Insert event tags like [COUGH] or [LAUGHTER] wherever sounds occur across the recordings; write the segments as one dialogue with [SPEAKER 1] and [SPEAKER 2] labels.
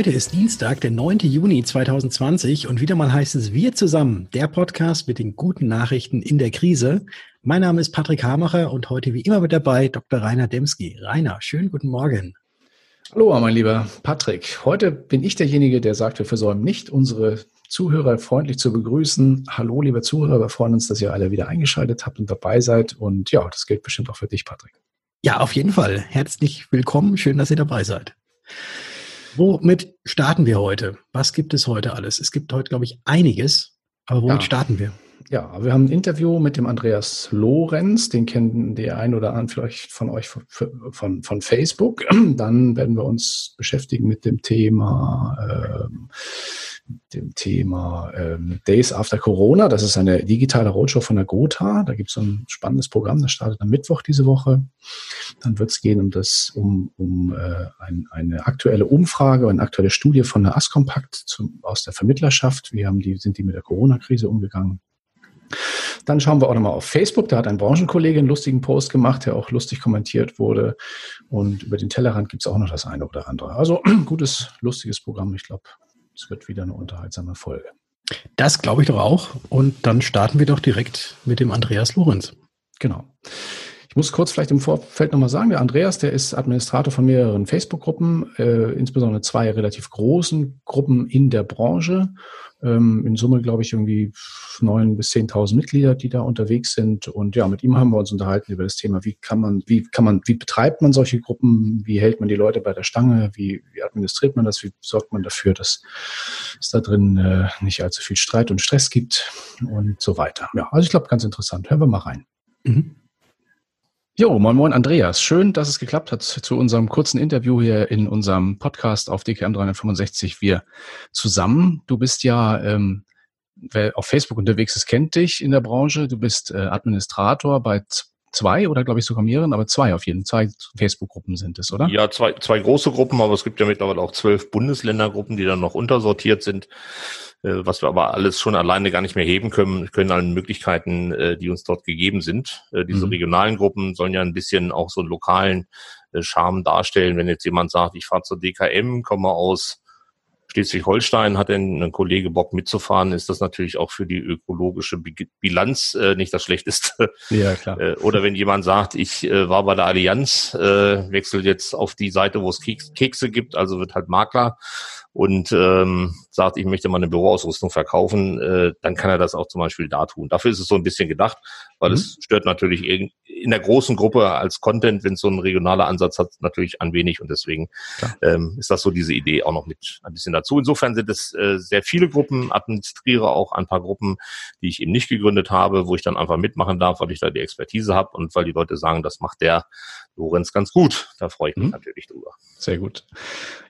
[SPEAKER 1] Heute ist Dienstag, der 9. Juni 2020 und wieder mal heißt es Wir zusammen, der Podcast mit den guten Nachrichten in der Krise. Mein Name ist Patrick Hamacher und heute wie immer mit dabei Dr. Rainer Demski. Rainer, schönen guten Morgen.
[SPEAKER 2] Hallo, mein lieber Patrick. Heute bin ich derjenige, der sagt, wir versäumen nicht, unsere Zuhörer freundlich zu begrüßen. Hallo, liebe Zuhörer, wir freuen uns, dass ihr alle wieder eingeschaltet habt und dabei seid. Und ja, das gilt bestimmt auch für dich, Patrick.
[SPEAKER 1] Ja, auf jeden Fall. Herzlich willkommen. Schön, dass ihr dabei seid. Womit starten wir heute? Was gibt es heute alles? Es gibt heute, glaube ich, einiges. Aber womit ja. starten wir?
[SPEAKER 2] Ja, wir haben ein Interview mit dem Andreas Lorenz, den kennen der ein oder andere vielleicht von euch von, von, von Facebook. [CLEARS THROAT] Dann werden wir uns beschäftigen mit dem Thema ähm, dem Thema ähm, Days After Corona. Das ist eine digitale Roadshow von der Gotha. Da gibt es ein spannendes Programm, das startet am Mittwoch diese Woche. Dann wird es gehen um das, um, um äh, ein, eine aktuelle Umfrage, eine aktuelle Studie von der Askompakt aus der Vermittlerschaft. Wie haben die, sind die mit der Corona-Krise umgegangen? Dann schauen wir auch nochmal auf Facebook. Da hat ein Branchenkollege einen lustigen Post gemacht, der auch lustig kommentiert wurde. Und über den Tellerrand gibt es auch noch das eine oder andere. Also [CLEARS THROAT] gutes, lustiges Programm. Ich glaube, es wird wieder eine unterhaltsame Folge.
[SPEAKER 1] Das glaube ich doch auch. Und dann starten wir doch direkt mit dem Andreas Lorenz.
[SPEAKER 2] Genau. Ich muss kurz vielleicht im Vorfeld nochmal sagen, der Andreas, der ist Administrator von mehreren Facebook-Gruppen, äh, insbesondere zwei relativ großen Gruppen in der Branche. Ähm, in Summe, glaube ich, irgendwie neun bis zehntausend Mitglieder, die da unterwegs sind. Und ja, mit ihm haben wir uns unterhalten über das Thema, wie kann man, wie kann man, wie betreibt man solche Gruppen, wie hält man die Leute bei der Stange, wie, wie administriert man das, wie sorgt man dafür, dass es da drin äh, nicht allzu viel Streit und Stress gibt und so weiter. Ja, also ich glaube, ganz interessant. Hören wir mal rein. Mhm. Jo, moin moin Andreas. Schön, dass es geklappt hat zu unserem kurzen Interview hier in unserem Podcast auf DKM 365 wir zusammen. Du bist ja, ähm, wer auf Facebook unterwegs ist, kennt dich in der Branche. Du bist äh, Administrator bei zwei oder glaube ich sogar mehreren, aber zwei auf jeden Fall. Zwei Facebook-Gruppen sind es, oder?
[SPEAKER 3] Ja, zwei, zwei große Gruppen, aber es gibt ja mittlerweile auch zwölf Bundesländergruppen, die dann noch untersortiert sind. Äh, was wir aber alles schon alleine gar nicht mehr heben können, können allen Möglichkeiten, äh, die uns dort gegeben sind. Äh, diese mhm. regionalen Gruppen sollen ja ein bisschen auch so einen lokalen Charme darstellen. Wenn jetzt jemand sagt, ich fahre zur DKM, komme aus Schleswig-Holstein, hat denn ein Kollege Bock mitzufahren, ist das natürlich auch für die ökologische Bilanz äh, nicht das Schlechteste. Ja, klar. oder wenn jemand sagt, ich äh, war bei der Allianz, äh, wechselt jetzt auf die Seite, wo es Keks Kekse gibt, also wird halt Makler und ähm, sagt, ich möchte mal eine Büroausrüstung verkaufen, äh, dann kann er das auch zum Beispiel da tun. Dafür ist es so ein bisschen gedacht, weil mhm. es stört natürlich in der großen Gruppe als Content, wenn es so ein regionaler Ansatz hat, natürlich ein wenig und deswegen ähm, ist das so diese Idee auch noch mit ein bisschen dazu. Insofern sind es äh, sehr viele Gruppen, administriere auch ein paar Gruppen, die ich eben nicht gegründet habe, wo ich dann einfach mitmachen darf, weil ich da die Expertise habe und weil die Leute sagen, das macht der Lorenz ganz gut. Da freue ich mich mhm. natürlich drüber.
[SPEAKER 2] Sehr gut.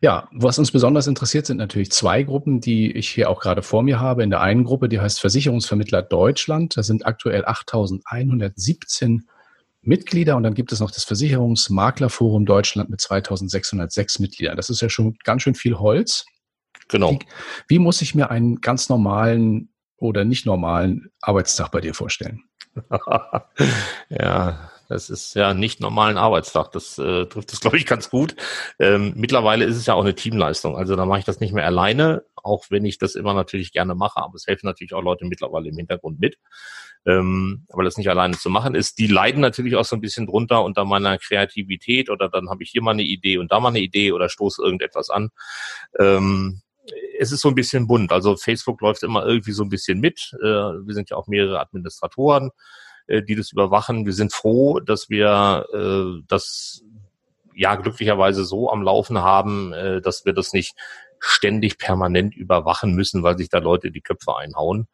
[SPEAKER 2] Ja, was uns besonders interessiert, sind natürlich zwei Gruppen, die ich hier auch gerade vor mir habe. In der einen Gruppe, die heißt Versicherungsvermittler Deutschland. Da sind aktuell 8117 Mitglieder und dann gibt es noch das Versicherungsmaklerforum Deutschland mit 2606 Mitgliedern. Das ist ja schon ganz schön viel Holz. Genau. Wie, wie muss ich mir einen ganz normalen oder nicht normalen Arbeitstag bei dir vorstellen? [LAUGHS]
[SPEAKER 3] ja, das ist ja nicht normalen Arbeitstag. Das äh, trifft das, [LAUGHS] glaube ich, ganz gut. Ähm, mittlerweile ist es ja auch eine Teamleistung. Also da mache ich das nicht mehr alleine, auch wenn ich das immer natürlich gerne mache. Aber es helfen natürlich auch Leute mittlerweile im Hintergrund mit. Ähm, aber das nicht alleine zu machen ist. Die leiden natürlich auch so ein bisschen drunter unter meiner Kreativität oder dann habe ich hier mal eine Idee und da mal eine Idee oder stoße irgendetwas an. Ähm, es ist so ein bisschen bunt. Also Facebook läuft immer irgendwie so ein bisschen mit. Äh, wir sind ja auch mehrere Administratoren. Äh, die das überwachen. Wir sind froh, dass wir äh, das ja glücklicherweise so am Laufen haben, äh, dass wir das nicht ständig permanent überwachen müssen, weil sich da Leute die Köpfe einhauen.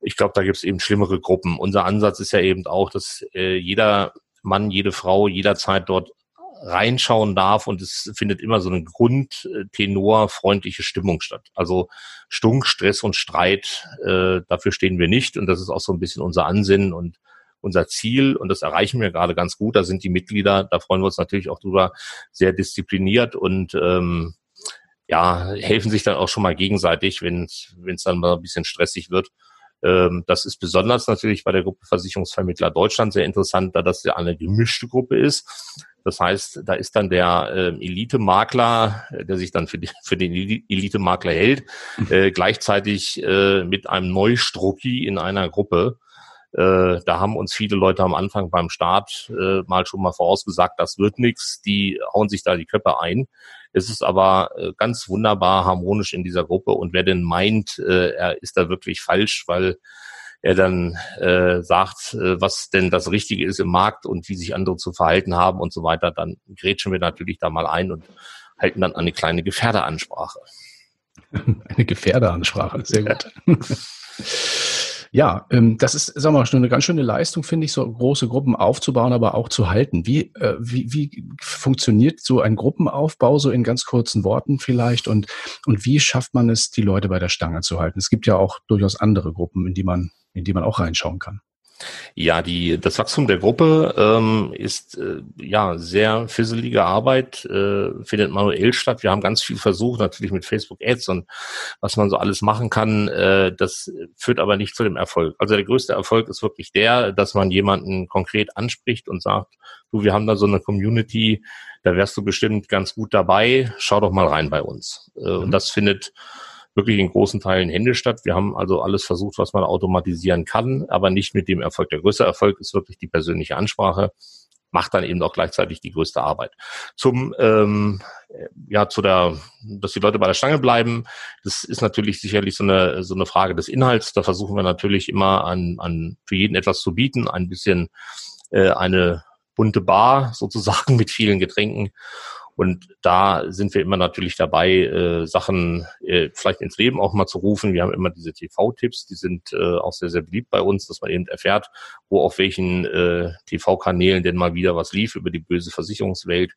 [SPEAKER 3] Ich glaube, da gibt es eben schlimmere Gruppen. Unser Ansatz ist ja eben auch, dass äh, jeder Mann, jede Frau jederzeit dort reinschauen darf und es findet immer so eine Grundtenor freundliche Stimmung statt. Also Stunk, Stress und Streit, äh, dafür stehen wir nicht und das ist auch so ein bisschen unser Ansinnen und unser Ziel und das erreichen wir gerade ganz gut. Da sind die Mitglieder, da freuen wir uns natürlich auch drüber, sehr diszipliniert und ähm, ja, helfen sich dann auch schon mal gegenseitig, wenn es dann mal ein bisschen stressig wird. Ähm, das ist besonders natürlich bei der Gruppe Versicherungsvermittler Deutschland sehr interessant, da das ja eine gemischte Gruppe ist. Das heißt, da ist dann der äh, Elite-Makler, der sich dann für, die, [LAUGHS] für den Elite-Makler hält, mhm. äh, gleichzeitig äh, mit einem Neustrucki in einer Gruppe. Äh, da haben uns viele Leute am Anfang beim Start äh, mal schon mal vorausgesagt, das wird nichts. Die hauen sich da die Köpfe ein. Es ist aber äh, ganz wunderbar harmonisch in dieser Gruppe und wer denn meint, äh, er ist da wirklich falsch, weil er dann äh, sagt, äh, was denn das Richtige ist im Markt und wie sich andere zu verhalten haben und so weiter, dann grätschen wir natürlich da mal ein und halten dann eine kleine Gefährderansprache. [LAUGHS]
[SPEAKER 2] Eine Gefährderansprache, sehr gut. Ja, ähm, das ist, wir mal, schon eine ganz schöne Leistung, finde ich, so große Gruppen aufzubauen, aber auch zu halten. Wie, äh, wie, wie funktioniert so ein Gruppenaufbau, so in ganz kurzen Worten vielleicht? Und, und wie schafft man es, die Leute bei der Stange zu halten? Es gibt ja auch durchaus andere Gruppen, in die man, in die man auch reinschauen kann.
[SPEAKER 3] Ja, die, das Wachstum der Gruppe ähm, ist äh, ja sehr fisselige Arbeit, äh, findet manuell statt. Wir haben ganz viel versucht, natürlich mit Facebook Ads und was man so alles machen kann. Äh, das führt aber nicht zu dem Erfolg. Also der größte Erfolg ist wirklich der, dass man jemanden konkret anspricht und sagt, du, wir haben da so eine Community, da wärst du bestimmt ganz gut dabei, schau doch mal rein bei uns. Äh, mhm. Und das findet wirklich in großen Teilen Hände statt. Wir haben also alles versucht, was man automatisieren kann, aber nicht mit dem Erfolg. Der größte Erfolg ist wirklich die persönliche Ansprache macht dann eben auch gleichzeitig die größte Arbeit. Zum ähm, ja zu der, dass die Leute bei der Stange bleiben, das ist natürlich sicherlich so eine so eine Frage des Inhalts. Da versuchen wir natürlich immer an an für jeden etwas zu bieten, ein bisschen äh, eine bunte Bar sozusagen [LAUGHS] mit vielen Getränken und da sind wir immer natürlich dabei, äh, Sachen äh, vielleicht ins Leben auch mal zu rufen. Wir haben immer diese TV-Tipps, die sind äh, auch sehr, sehr beliebt bei uns, dass man eben erfährt, wo auf welchen äh, TV-Kanälen denn mal wieder was lief über die böse Versicherungswelt.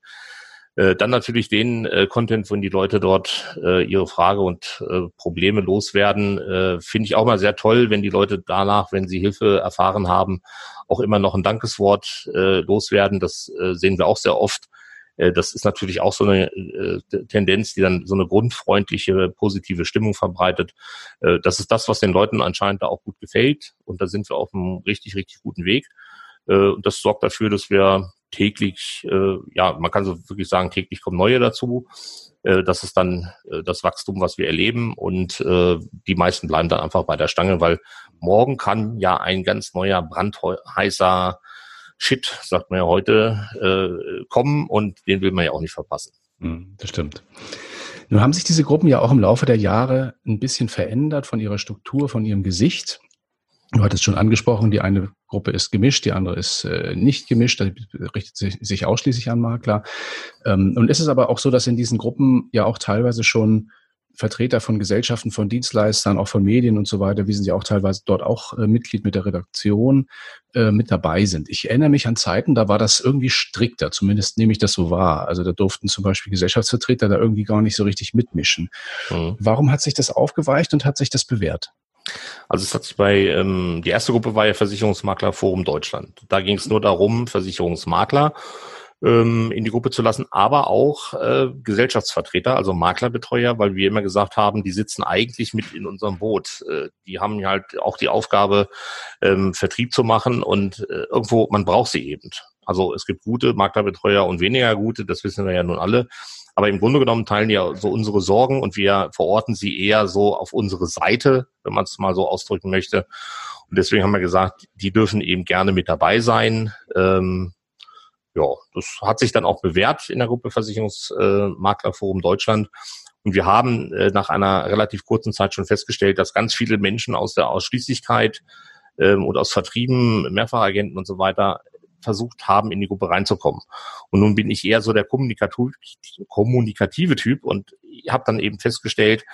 [SPEAKER 3] Äh, dann natürlich den äh, Content, wenn die Leute dort äh, ihre Frage und äh, Probleme loswerden, äh, finde ich auch mal sehr toll, wenn die Leute danach, wenn sie Hilfe erfahren haben, auch immer noch ein Dankeswort äh, loswerden. Das äh, sehen wir auch sehr oft das ist natürlich auch so eine äh, Tendenz, die dann so eine grundfreundliche, positive Stimmung verbreitet. Äh, das ist das, was den Leuten anscheinend da auch gut gefällt. Und da sind wir auf einem richtig, richtig guten Weg. Und das sorgt dafür, dass wir täglich, ja, man kann so wirklich sagen, täglich kommen neue dazu. Das ist dann das Wachstum, was wir erleben. Und die meisten bleiben dann einfach bei der Stange, weil morgen kann ja ein ganz neuer brandheißer Shit, sagt man ja heute, äh, kommen und den will man ja auch nicht verpassen.
[SPEAKER 2] Hm, das stimmt. Nun haben sich diese Gruppen ja auch im Laufe der Jahre ein bisschen verändert von ihrer Struktur, von ihrem Gesicht. Du hattest schon angesprochen, die eine Gruppe ist gemischt, die andere ist äh, nicht gemischt, das richtet sich, sich ausschließlich an Makler. Ähm, und es aber auch so, dass in diesen Gruppen ja auch teilweise schon Vertreter von Gesellschaften, von Dienstleistern, auch von Medien und so weiter, wir sind ja auch teilweise dort auch äh, Mitglied mit der Redaktion äh, mit dabei sind. Ich erinnere mich an Zeiten, da war das irgendwie strikter, zumindest nehme ich das so wahr. Also da durften zum Beispiel Gesellschaftsvertreter da irgendwie gar nicht so richtig mitmischen. Mhm. Warum hat sich das aufgeweicht und hat sich das bewährt?
[SPEAKER 3] Also es hat sich bei, ähm, die erste Gruppe war ja Versicherungsmakler Forum Deutschland. Da ging es nur darum, Versicherungsmakler ähm, in die Gruppe zu lassen, aber auch äh, Gesellschaftsvertreter, also Maklerbetreuer, weil wir immer gesagt haben, die sitzen eigentlich mit in unserem Boot. Äh, die haben halt auch die Aufgabe, ähm, Vertrieb zu machen und äh, irgendwo, man braucht sie eben. Also es gibt gute Maklerbetreuer und weniger gute, das wissen wir ja nun alle. Aber im Grunde genommen teilen die ja so unsere Sorgen und wir verorten sie eher so auf unsere Seite, wenn man es mal so ausdrücken möchte. Und deswegen haben wir gesagt, die dürfen eben gerne mit dabei sein. Ähm, ja, das hat sich dann auch bewährt in der Gruppe Versicherungsmaklerforum Deutschland. Und wir haben äh, nach einer relativ kurzen Zeit schon festgestellt, dass ganz viele Menschen aus der Ausschließlichkeit ähm, und aus Vertrieben, Mehrfachagenten und so weiter versucht haben, in die Gruppe reinzukommen. Und nun bin ich eher so der kommunikative Typ und habe dann eben festgestellt,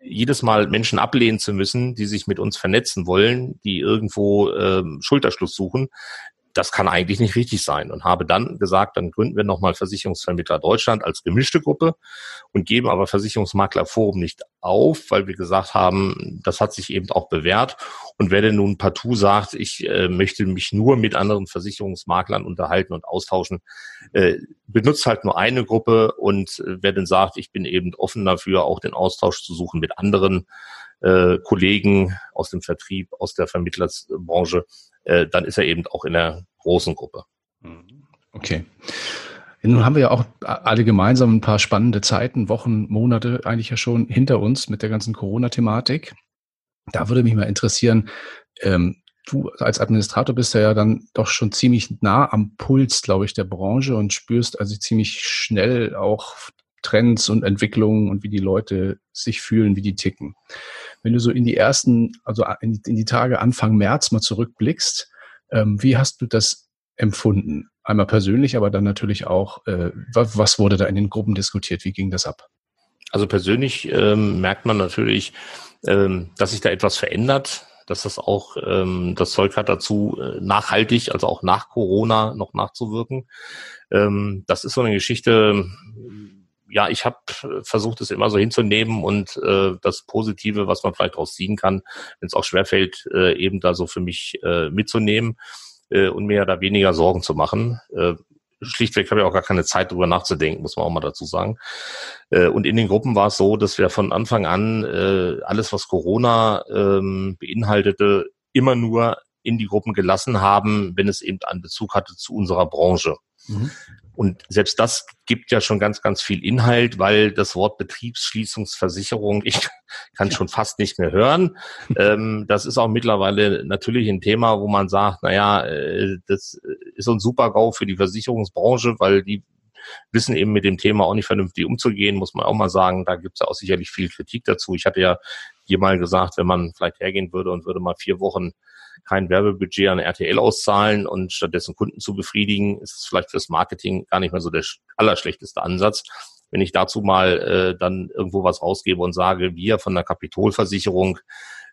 [SPEAKER 3] jedes Mal Menschen ablehnen zu müssen, die sich mit uns vernetzen wollen, die irgendwo ähm, Schulterschluss suchen, das kann eigentlich nicht richtig sein und habe dann gesagt, dann gründen wir nochmal Versicherungsvermittler Deutschland als gemischte Gruppe und geben aber Versicherungsmakler Forum nicht auf, weil wir gesagt haben, das hat sich eben auch bewährt. Und wer denn nun partout sagt, ich äh, möchte mich nur mit anderen Versicherungsmaklern unterhalten und austauschen, äh, benutzt halt nur eine Gruppe und äh, wer denn sagt, ich bin eben offen dafür, auch den Austausch zu suchen mit anderen äh, Kollegen aus dem Vertrieb, aus der Vermittlersbranche, äh, dann ist er eben auch in der großen Gruppe.
[SPEAKER 2] Mhm. Okay. Nun haben wir ja auch alle gemeinsam ein paar spannende Zeiten, Wochen, Monate eigentlich ja schon hinter uns mit der ganzen Corona-Thematik. Da würde mich mal interessieren, ähm, du als Administrator bist ja dann doch schon ziemlich nah am Puls, glaube ich, der Branche und spürst also ziemlich schnell auch Trends und Entwicklungen und wie die Leute sich fühlen, wie die ticken. Wenn du so in die ersten, also in die, in die Tage Anfang März mal zurückblickst, ähm, wie hast du das empfunden? Einmal persönlich, aber dann natürlich auch, äh, was wurde da in den Gruppen diskutiert? Wie ging das ab?
[SPEAKER 3] Also persönlich ähm, merkt man natürlich, ähm, dass sich da etwas verändert, dass das auch ähm, das Zeug hat dazu, äh, nachhaltig, also auch nach Corona noch nachzuwirken. Ähm, das ist so eine Geschichte, ja, ich habe versucht, es immer so hinzunehmen und äh, das Positive, was man vielleicht daraus ziehen kann, wenn es auch schwerfällt, äh, eben da so für mich äh, mitzunehmen äh, und mir da weniger Sorgen zu machen. Äh, schlichtweg habe ich auch gar keine Zeit, darüber nachzudenken, muss man auch mal dazu sagen. Äh, und in den Gruppen war es so, dass wir von Anfang an äh, alles, was Corona ähm, beinhaltete, immer nur in die Gruppen gelassen haben, wenn es eben einen Bezug hatte zu unserer Branche. Mhm. Und selbst das gibt ja schon ganz, ganz viel Inhalt, weil das Wort Betriebsschließungsversicherung, ich [LAUGHS] kann schon fast nicht mehr hören. [LAUGHS] ähm, das ist auch mittlerweile natürlich ein Thema, wo man sagt, naja, äh, das ist ein super-GAU für die Versicherungsbranche, weil die wissen eben mit dem Thema auch nicht vernünftig umzugehen, muss man auch mal sagen. Da gibt es ja auch sicherlich viel Kritik dazu. Ich hatte ja hier mal gesagt, wenn man vielleicht hergehen würde und würde mal vier Wochen kein Werbebudget an RTL auszahlen und stattdessen Kunden zu befriedigen, ist vielleicht fürs Marketing gar nicht mehr so der allerschlechteste Ansatz. Wenn ich dazu mal äh, dann irgendwo was rausgebe und sage, wir von der Kapitolversicherung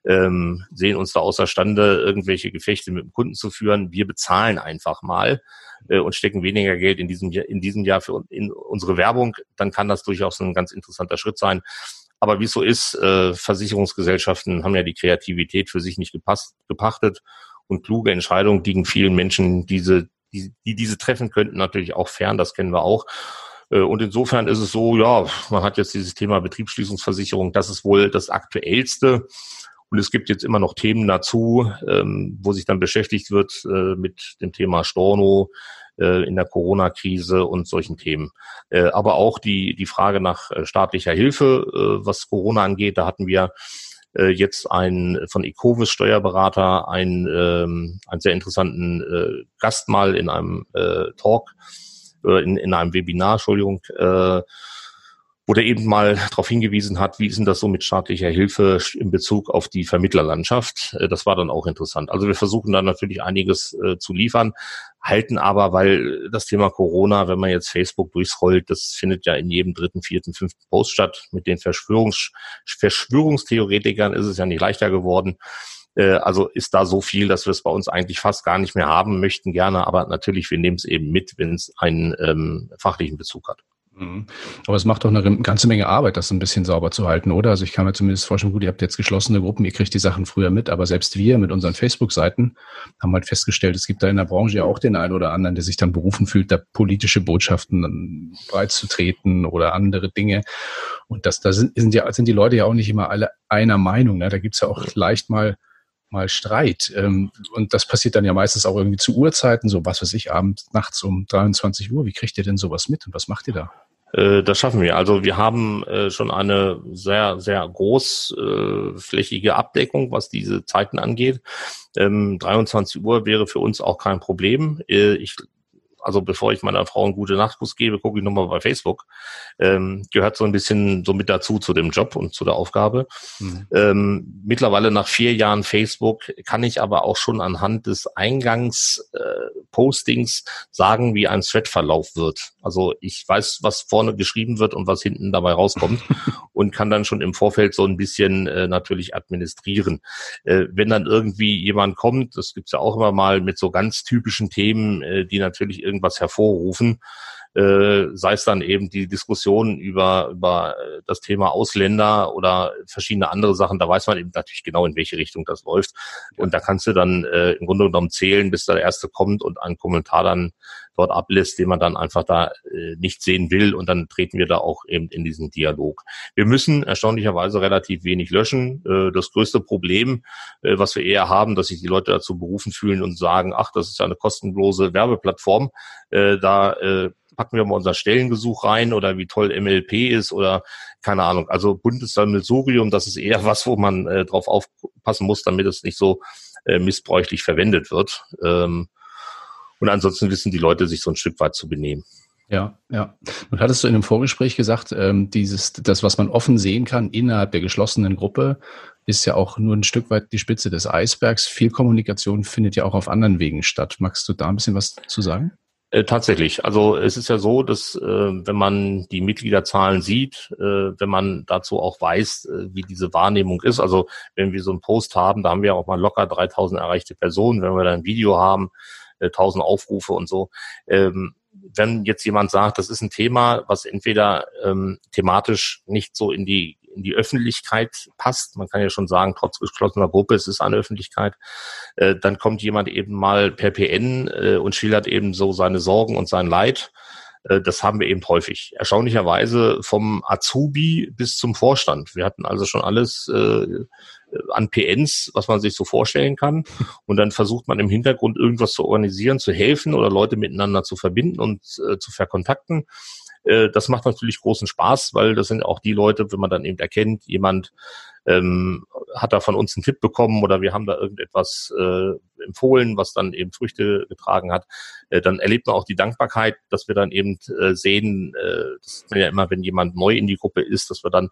[SPEAKER 3] ähm, sehen uns da außerstande, irgendwelche Gefechte mit dem Kunden zu führen. Wir bezahlen einfach mal äh, und stecken weniger Geld in diesem, in diesem Jahr für in unsere Werbung, dann kann das durchaus ein ganz interessanter Schritt sein. Aber wie es so ist, äh, Versicherungsgesellschaften haben ja die Kreativität für sich nicht gepasst, gepachtet und kluge Entscheidungen liegen vielen Menschen, diese, die, die diese treffen könnten, natürlich auch fern, das kennen wir auch. Äh, und insofern ist es so, ja, man hat jetzt dieses Thema Betriebsschließungsversicherung, das ist wohl das aktuellste. Und es gibt jetzt immer noch Themen dazu, ähm, wo sich dann beschäftigt wird äh, mit dem Thema Storno, äh, in der Corona-Krise und solchen Themen. Äh, aber auch die, die Frage nach äh, staatlicher Hilfe, was Corona angeht, da hatten wir jetzt einen von Ecovis Steuerberater einen, ähm, einen sehr interessanten Gast mal in einem Talk, in, in einem Webinar, Entschuldigung, wo der eben mal darauf hingewiesen hat, wie ist denn das so mit staatlicher Hilfe in Bezug auf die Vermittlerlandschaft. Äh, das war dann auch interessant. Also wir versuchen dann natürlich einiges äh, zu liefern, halten aber, weil das Thema Corona, wenn man jetzt Facebook durchscrollt, das findet ja in jedem dritten, vierten, fünften Post statt. Mit den Verschwörungs Verschwörungstheoretikern ist es ja nicht leichter geworden. Äh, also ist da so viel, dass wir es bei uns eigentlich fast gar nicht mehr haben möchten gerne, aber natürlich, wir nehmen es eben mit, wenn es einen ähm, fachlichen Bezug hat.
[SPEAKER 2] Mhm. Aber es macht doch eine ganze Menge Arbeit, das ein bisschen sauber zu halten, oder? Also ich kann mir zumindest vorstellen, gut, ihr habt jetzt geschlossene Gruppen, ihr kriegt die Sachen früher mit, aber selbst wir mit unseren Facebook-Seiten haben halt festgestellt, es gibt da in der Branche ja auch den einen oder anderen, der sich dann berufen fühlt, da politische Botschaften breit zu treten oder andere Dinge. Und das, da sind, sind, ja, sind die Leute ja auch nicht immer alle einer Meinung. Ne? Da gibt's ja auch leicht mal mal Streit. Ähm, und das passiert dann ja meistens auch irgendwie zu Uhrzeiten, so was weiß ich, abends, nachts um 23 Uhr. Wie kriegt ihr denn sowas mit und was macht ihr da?
[SPEAKER 3] Äh, das schaffen wir. Also wir haben äh, schon eine sehr, sehr großflächige Abdeckung, was diese Zeiten angeht. 23 ähm, Uhr wäre für uns auch kein Problem. Äh, ich also bevor ich meiner Frau einen gute Nachtkuss gebe, gucke ich nochmal bei Facebook. Ähm, gehört so ein bisschen so mit dazu zu dem Job und zu der Aufgabe. Mhm. Ähm, mittlerweile nach vier Jahren Facebook kann ich aber auch schon anhand des Eingangspostings äh, sagen, wie ein Thread-Verlauf wird. Also ich weiß, was vorne geschrieben wird und was hinten dabei rauskommt [LAUGHS] und kann dann schon im Vorfeld so ein bisschen äh, natürlich administrieren. Äh, wenn dann irgendwie jemand kommt, das gibt's ja auch immer mal mit so ganz typischen Themen, äh, die natürlich irgendwas hervorrufen, äh, sei es dann eben die Diskussion über, über äh, das Thema Ausländer oder verschiedene andere Sachen, da weiß man eben natürlich genau, in welche Richtung das läuft. Und da kannst du dann äh, im Grunde genommen zählen, bis der Erste kommt und einen Kommentar dann dort ablässt, den man dann einfach da äh, nicht sehen will und dann treten wir da auch eben in diesen Dialog. Wir müssen erstaunlicherweise relativ wenig löschen. Äh, das größte Problem, äh, was wir eher haben, dass sich die Leute dazu berufen fühlen und sagen, ach, das ist ja eine kostenlose Werbeplattform, äh, da äh, packen wir mal unser Stellengesuch rein oder wie toll MLP ist oder keine Ahnung. Also Bundessammelsurium, das ist eher [LAUGHS] was, wo man äh, drauf aufpassen muss, damit es nicht so äh, missbräuchlich verwendet wird. Ähm, und ansonsten wissen die Leute sich so ein Stück weit zu benehmen.
[SPEAKER 2] Ja, ja. Und hattest du in einem Vorgespräch gesagt, ähm, dieses, das, was man offen sehen kann innerhalb der geschlossenen Gruppe, ist ja auch nur ein Stück weit die Spitze des Eisbergs. Viel Kommunikation findet ja auch auf anderen Wegen statt. Magst du da ein bisschen was zu sagen?
[SPEAKER 3] Äh, tatsächlich. Also es ist ja so, dass äh, wenn man die Mitgliederzahlen sieht, äh, wenn man dazu auch weiß, äh, wie diese Wahrnehmung ist, also wenn wir so einen Post haben, da haben wir auch mal locker 3000 erreichte Personen, wenn wir da ein Video haben, 1000 äh, Aufrufe und so. Ähm, wenn jetzt jemand sagt, das ist ein Thema, was entweder ähm, thematisch nicht so in die in die Öffentlichkeit passt, man kann ja schon sagen, trotz geschlossener Gruppe, es ist eine Öffentlichkeit, äh, dann kommt jemand eben mal per PN äh, und schildert eben so seine Sorgen und sein Leid. Äh, das haben wir eben häufig. Erstaunlicherweise vom Azubi bis zum Vorstand. Wir hatten also schon alles äh, an PNs, was man sich so vorstellen kann. Und dann versucht man im Hintergrund irgendwas zu organisieren, zu helfen oder Leute miteinander zu verbinden und äh, zu verkontakten. Äh, das macht natürlich großen Spaß, weil das sind auch die Leute, wenn man dann eben erkennt, jemand ähm, hat da von uns einen Tipp bekommen oder wir haben da irgendetwas äh, empfohlen, was dann eben Früchte getragen hat, äh, dann erlebt man auch die Dankbarkeit, dass wir dann eben äh, sehen, äh, das ist ja immer, wenn jemand neu in die Gruppe ist, dass wir dann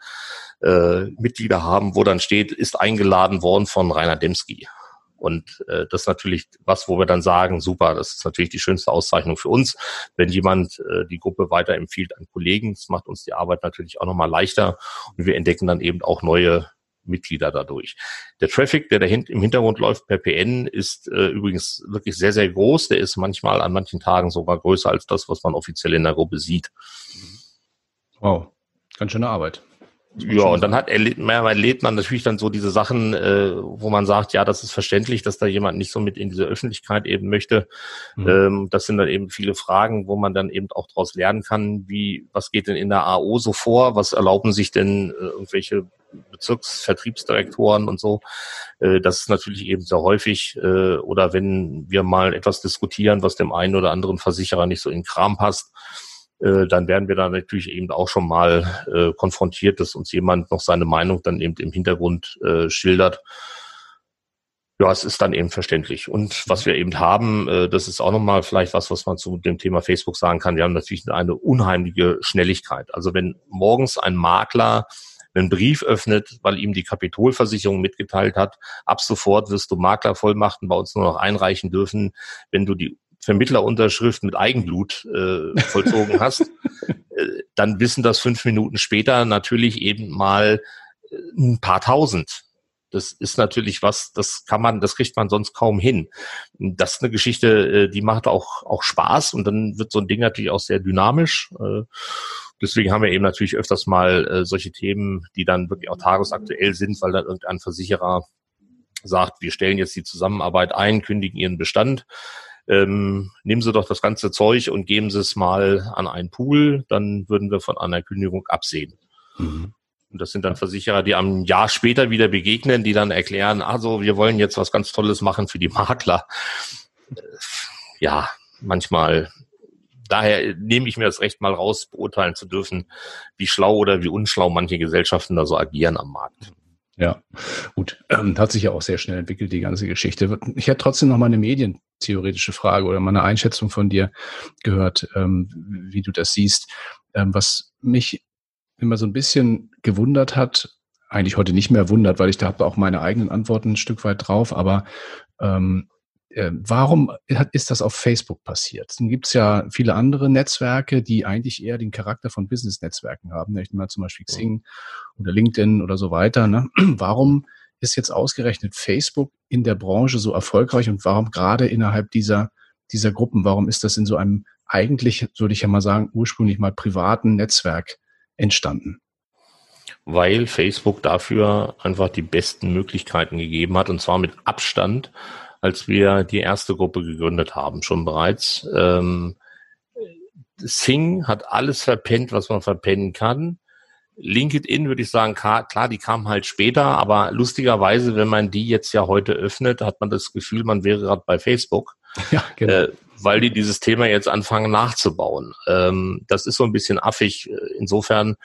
[SPEAKER 3] äh, Mitglieder haben, wo dann steht, ist eingeladen worden von Rainer Demski. Und äh, das ist natürlich was, wo wir dann sagen, super, das ist natürlich die schönste Auszeichnung für uns, wenn jemand äh, die Gruppe weiterempfiehlt an Kollegen. Das macht uns die Arbeit natürlich auch nochmal leichter und wir entdecken dann eben auch neue Mitglieder dadurch. Der Traffic, der da im Hintergrund läuft per PN, ist äh, übrigens wirklich sehr, sehr groß. Der ist manchmal an manchen Tagen sogar größer als das, was man offiziell in der Gruppe sieht.
[SPEAKER 2] Wow, ganz schöne Arbeit.
[SPEAKER 3] Ja, und dann hat erlebt, erlebt man natürlich dann so diese Sachen, äh, wo man sagt, ja, das ist verständlich, dass da jemand nicht so mit in diese Öffentlichkeit eben möchte. Mhm. Ähm, das sind dann eben viele Fragen, wo man dann eben auch daraus lernen kann, wie, was geht denn in der AO so vor? Was erlauben sich denn äh, irgendwelche Bezirksvertriebsdirektoren und so? Äh, das ist natürlich eben sehr häufig. Äh, oder wenn wir mal etwas diskutieren, was dem einen oder anderen Versicherer nicht so in Kram passt, äh, dann werden wir da natürlich eben auch schon mal äh, konfrontiert, dass uns jemand noch seine Meinung dann eben im Hintergrund äh, schildert. Ja, es ist dann eben verständlich. Und was wir eben haben, äh, das ist auch nochmal vielleicht was, was man zu dem Thema Facebook sagen kann. Wir haben natürlich eine unheimliche Schnelligkeit. Also wenn morgens ein Makler einen Brief öffnet, weil ihm die Kapitolversicherung mitgeteilt hat, ab sofort wirst du Maklervollmachten bei uns nur noch einreichen dürfen, wenn du die Vermittlerunterschrift mit Eigenblut äh, [LAUGHS] vollzogen hast, äh, dann wissen das fünf Minuten später natürlich eben mal äh, ein paar tausend. Das ist natürlich was, das kann man, das kriegt man sonst kaum hin. Das ist eine Geschichte, äh, die macht auch, auch Spaß und dann wird so ein Ding natürlich auch sehr dynamisch. Äh, deswegen haben wir eben natürlich öfters mal solche Themen, die dann wirklich auch tagesaktuell sind, weil dann irgendein Versicherer sagt, wir stellen jetzt die Zusammenarbeit ein, kündigen ihren Bestand ähm, nehmen Sie doch das ganze Zeug und geben Sie es mal an einen Pool, dann würden wir von einer Kündigung absehen. Mhm. Und das sind dann Versicherer, die am Jahr später wieder begegnen, die dann erklären, also wir wollen jetzt was ganz Tolles machen für die Makler. Äh, ja, manchmal daher nehme ich mir das Recht mal raus, beurteilen zu dürfen, wie schlau oder wie unschlau manche Gesellschaften da so agieren am Markt.
[SPEAKER 2] Ja, gut. Ähm, hat sich ja auch sehr schnell entwickelt, die ganze Geschichte. Ich hätte trotzdem noch mal eine medientheoretische Frage oder mal eine Einschätzung von dir gehört, ähm, wie du das siehst. Ähm, was mich immer so ein bisschen gewundert hat, eigentlich heute nicht mehr wundert, weil ich da habe auch meine eigenen Antworten ein Stück weit drauf, aber ähm, äh, warum ist das auf Facebook passiert? Dann gibt es ja viele andere Netzwerke, die eigentlich eher den Charakter von Business-Netzwerken haben. Ich nehme mal zum Beispiel Xing oder LinkedIn oder so weiter. Ne? [CLEARS THROAT] Warum ist jetzt ausgerechnet Facebook in der Branche so erfolgreich und warum gerade innerhalb dieser, dieser Gruppen, warum ist das in so einem eigentlich, würde ich ja mal sagen, ursprünglich mal privaten Netzwerk entstanden?
[SPEAKER 3] Weil Facebook dafür einfach die besten Möglichkeiten gegeben hat und zwar mit Abstand als wir die erste Gruppe gegründet haben, schon bereits. Ähm, Sing hat alles verpennt, was man verpennen kann. LinkedIn würde ich sagen, klar, die kam halt später, aber lustigerweise, wenn man die jetzt ja heute öffnet, hat man das Gefühl, man wäre gerade bei Facebook. [LAUGHS] Ja, genau. Äh, weil die dieses Thema jetzt anfangen nachzubauen. Ähm, das ist so ein bisschen affig. Insofern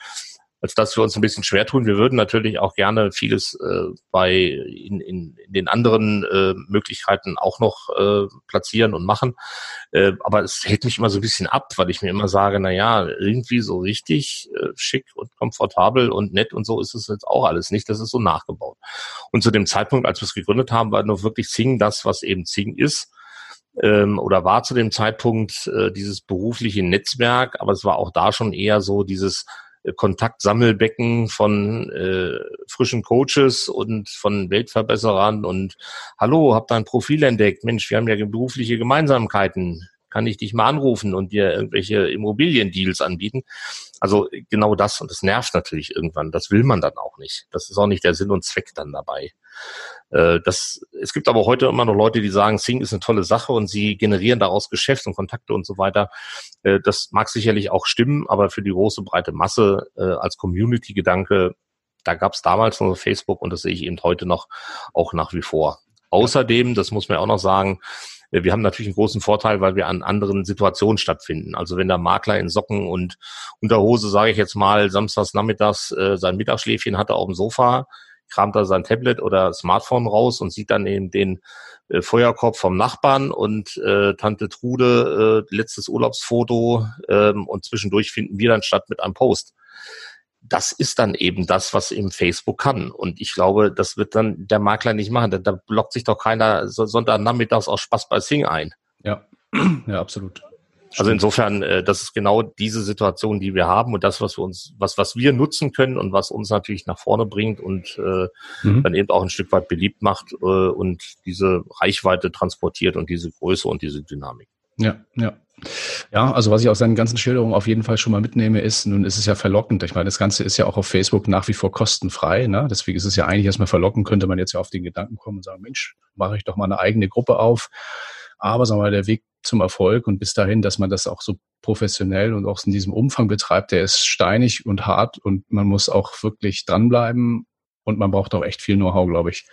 [SPEAKER 3] als dass wir uns ein bisschen schwer tun. Wir würden natürlich auch gerne vieles äh, bei in, in, in den anderen äh, Möglichkeiten auch noch äh, platzieren und machen. Äh, aber es hält mich immer so ein bisschen ab, weil ich mir immer sage, na ja, irgendwie so richtig äh, schick und komfortabel und nett und so ist es jetzt auch alles nicht. Das ist so nachgebaut. Und zu dem Zeitpunkt, als wir es gegründet haben, war noch wirklich Zing das, was eben Zing ist ähm, oder war zu dem Zeitpunkt äh, dieses berufliche Netzwerk, aber es war auch da schon eher so dieses Kontaktsammelbecken von äh, frischen Coaches und von Weltverbesserern und hallo, hab dein Profil entdeckt. Mensch, wir haben ja berufliche Gemeinsamkeiten. Kann ich dich mal anrufen und dir irgendwelche Immobiliendeals anbieten? Also genau das und das nervt natürlich irgendwann. Das will man dann auch nicht. Das ist auch nicht der Sinn und Zweck dann dabei. Äh, das, es gibt aber heute immer noch Leute, die sagen, Sing ist eine tolle Sache und sie generieren daraus Geschäft und Kontakte und so weiter. Äh, das mag sicherlich auch stimmen, aber für die große breite Masse äh, als Community-Gedanke, da gab es damals noch Facebook und das sehe ich eben heute noch auch nach wie vor. Außerdem, das muss man auch noch sagen, wir haben natürlich einen großen Vorteil, weil wir an anderen Situationen stattfinden. Also wenn der Makler in Socken und Unterhose, sage ich jetzt mal, samstags nachmittags sein Mittagsschläfchen hatte auf dem Sofa, kramt er sein Tablet oder Smartphone raus und sieht dann eben den äh, Feuerkorb vom Nachbarn und äh, Tante Trude äh, letztes Urlaubsfoto ähm, und zwischendurch finden wir dann statt mit einem Post. Das ist dann eben das, was eben Facebook kann. Und ich glaube, das wird dann der Makler nicht machen. Da, da blockt sich doch keiner Sonntagnachmittags aus Spaß bei Sing ein.
[SPEAKER 2] Ja, ja, absolut.
[SPEAKER 3] Also insofern, äh, das ist genau diese Situation, die wir haben und das, was wir uns, was, was wir nutzen können und was uns natürlich nach vorne bringt und äh, mhm. dann eben auch ein Stück weit beliebt macht äh, und diese Reichweite transportiert und diese Größe und diese Dynamik.
[SPEAKER 2] Ja, ja. Ja, also was ich aus seinen ganzen Schilderungen auf jeden Fall schon mal mitnehme, ist, nun ist es ja verlockend. Ich meine, das Ganze ist ja auch auf Facebook nach wie vor kostenfrei. Ne? Deswegen ist es ja eigentlich erstmal verlockend, könnte man jetzt ja auf den Gedanken kommen und sagen, Mensch, mache ich doch mal eine eigene Gruppe auf. Aber sagen wir mal, der Weg zum Erfolg und bis dahin, dass man das auch so professionell und auch in diesem Umfang betreibt, der ist steinig und hart und man muss auch wirklich dranbleiben und man braucht auch echt viel Know-how, glaube ich,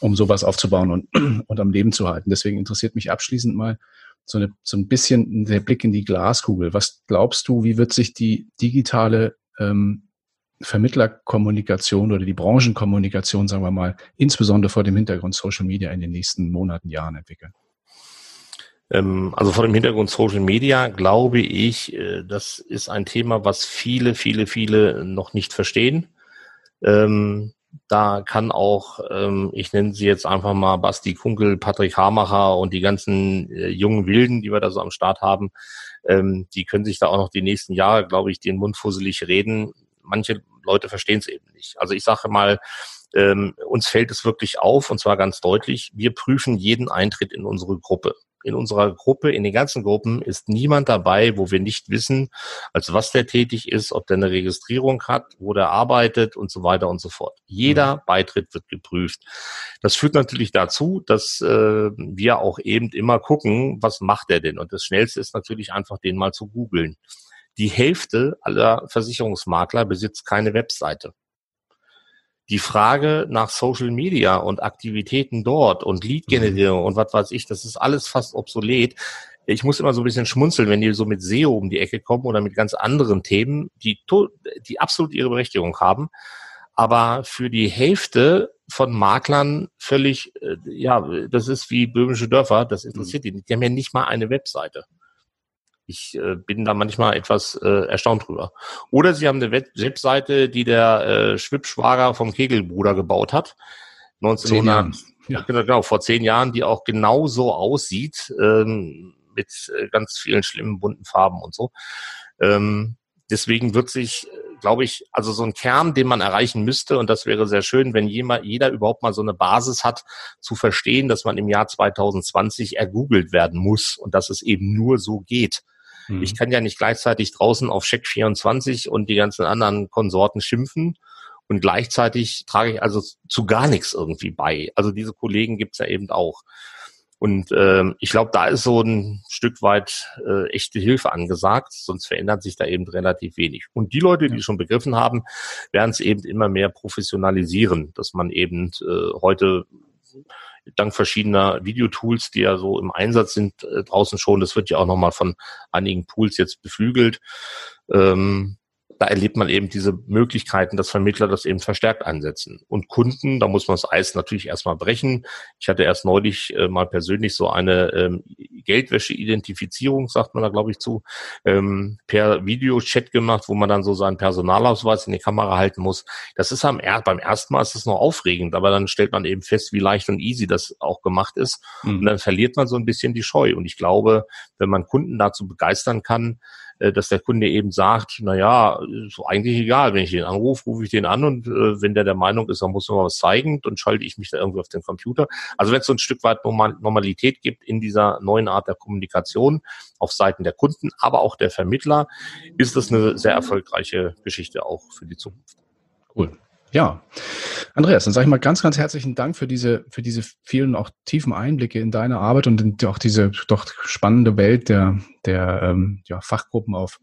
[SPEAKER 2] um sowas aufzubauen und, [CLEARS THROAT] und am Leben zu halten. Deswegen interessiert mich abschließend mal so, eine, so ein bisschen der Blick in die Glaskugel. Was glaubst du, wie wird sich die digitale ähm, Vermittlerkommunikation oder die Branchenkommunikation, sagen wir mal, insbesondere vor dem Hintergrund Social Media in den nächsten Monaten, Jahren entwickeln?
[SPEAKER 3] Ähm, also vor dem Hintergrund Social Media glaube ich, äh, das ist ein Thema, was viele, viele, viele noch nicht verstehen. Ähm, da kann auch, ähm, ich nenne sie jetzt einfach mal Basti Kunkel, Patrick Hamacher und die ganzen äh, jungen Wilden, die wir da so am Start haben, die können sich da auch noch die nächsten Jahre, glaube ich, den Mund fusselig reden. Manche Leute verstehen es eben nicht. Also ich sage mal, ähm, uns fällt es wirklich auf, und zwar ganz deutlich, wir prüfen jeden Eintritt in unsere Gruppe in unserer Gruppe, in den ganzen Gruppen ist niemand dabei, wo wir nicht wissen, als was der tätig ist, ob der eine Registrierung hat, wo der arbeitet und so weiter und so fort. Jeder mhm. Beitritt wird geprüft. Das führt natürlich dazu, dass äh, wir auch eben immer gucken, was macht er denn? Und das Schnellste ist natürlich einfach, den mal zu googeln. Die Hälfte aller Versicherungsmakler besitzt keine Webseite die Frage nach Social Media und Aktivitäten dort und Lead-Generierung mhm. und was weiß ich, das ist alles fast obsolet. Ich muss immer so ein bisschen schmunzeln, wenn die so mit SEO um die Ecke kommen oder mit ganz anderen Themen, die, die absolut ihre Berechtigung haben, aber für die Hälfte von Maklern völlig, äh, ja, das ist wie böhmische Dörfer, das interessiert mhm. die. Die haben ja nicht mal eine Webseite. Ich äh, bin da manchmal etwas äh, erstaunt drüber. Oder sie haben eine Webseite, die der äh, Schwibschwager vom Kegelbruder gebaut hat. 1900, ja. Genau, genau, vor zehn Jahren, die auch genau so aussieht, ähm, mit äh, ganz vielen schlimmen bunten Farben und so. Ähm, deswegen wird sich, glaube ich, also so ein Kern, den man erreichen müsste, und das wäre sehr schön, wenn jemand, jeder überhaupt mal so eine Basis hat, zu verstehen, dass man im Jahr 2020 ergoogelt werden muss und dass es eben nur so geht. Mhm. Ich kann ja nicht gleichzeitig draußen auf Check 24 und die ganzen anderen Konsorten schimpfen und gleichzeitig trage ich also zu gar nichts irgendwie bei. Also diese Kollegen gibt's ja eben auch. Und ähm, ich glaube, da ist so ein Stück weit äh, echte Hilfe angesagt, sonst verändert sich da eben relativ wenig. Und die Leute, die schon begriffen haben, werden es eben immer mehr professionalisieren, dass man eben äh, heute dank verschiedener Videotools, die ja so im Einsatz sind äh, draußen schon. Das wird ja auch nochmal von einigen Pools jetzt beflügelt. Ähm, da erlebt man eben diese Möglichkeiten, dass Vermittler das eben verstärkt einsetzen. Und Kunden, da muss man das Eis natürlich erstmal brechen. Ich hatte erst neulich äh, mal persönlich so eine ähm, Geldwäsche-Identifizierung, sagt man da, glaube ich, zu, ähm, per Videochat gemacht, wo man dann so seinen Personalausweis in die Kamera halten muss. Das ist am beim ersten Mal ist das noch aufregend, aber dann stellt man eben fest, wie leicht und easy das auch gemacht ist. Mhm. Und dann verliert man so ein bisschen die Scheu. Und ich glaube, wenn man Kunden dazu begeistern kann, dass der Kunde eben sagt, na ja, ist eigentlich egal, wenn ich den anrufe, rufe ich den an und äh, wenn der der Meinung ist, er muss mir was zeigen, dann schalte ich mich da irgendwie auf den Computer. Also wenn es so ein Stück weit Normalität gibt in dieser neuen Art der Kommunikation auf Seiten der Kunden, aber auch der Vermittler, ist das eine sehr erfolgreiche Geschichte auch für die Zukunft.
[SPEAKER 2] Cool. Ja, Andreas, dann sage ich mal ganz, ganz herzlichen Dank für diese, für diese vielen auch tiefen Einblicke in deine Arbeit und in, auch diese doch spannende Welt der, der ähm, ja, Fachgruppen auf,